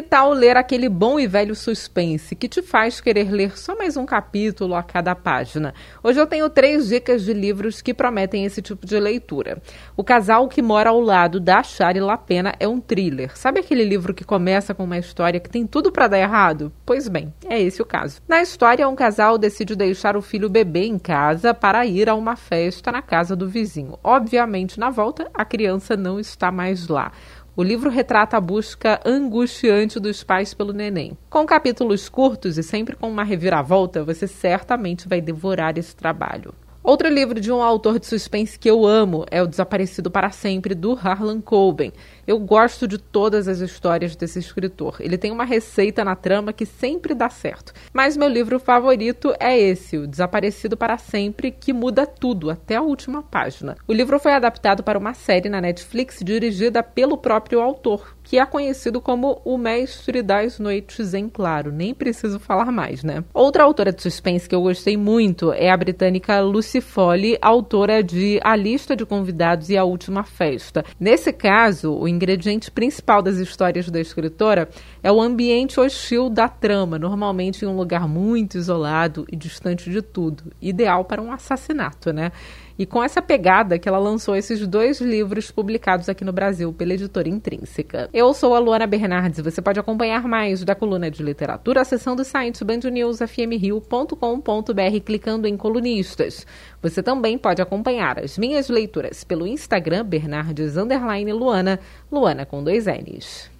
Que tal ler aquele bom e velho suspense que te faz querer ler só mais um capítulo a cada página? Hoje eu tenho três dicas de livros que prometem esse tipo de leitura. O Casal que Mora ao Lado, da Shari Lapena, é um thriller. Sabe aquele livro que começa com uma história que tem tudo para dar errado? Pois bem, é esse o caso. Na história, um casal decide deixar o filho bebê em casa para ir a uma festa na casa do vizinho. Obviamente, na volta, a criança não está mais lá. O livro retrata a busca angustiante dos pais pelo neném. Com capítulos curtos e sempre com uma reviravolta, você certamente vai devorar esse trabalho. Outro livro de um autor de suspense que eu amo é O Desaparecido para Sempre, do Harlan Coben. Eu gosto de todas as histórias desse escritor. Ele tem uma receita na trama que sempre dá certo. Mas meu livro favorito é esse, O Desaparecido para Sempre, que muda tudo, até a última página. O livro foi adaptado para uma série na Netflix dirigida pelo próprio autor, que é conhecido como o mestre das noites em claro. Nem preciso falar mais, né? Outra autora de suspense que eu gostei muito é a britânica Lucy Foley, autora de A Lista de Convidados e A Última Festa. Nesse caso, o ingrediente principal das histórias da escritora é o ambiente hostil da trama, normalmente em um lugar muito isolado e distante de tudo, ideal para um assassinato, né? E com essa pegada que ela lançou esses dois livros publicados aqui no Brasil pela editora Intrínseca. Eu sou a Luana Bernardes você pode acompanhar mais da coluna de literatura acessando o site bandnewsfmrio.com.br clicando em colunistas. Você também pode acompanhar as minhas leituras pelo Instagram Bernardes Luana, Luana com dois N's.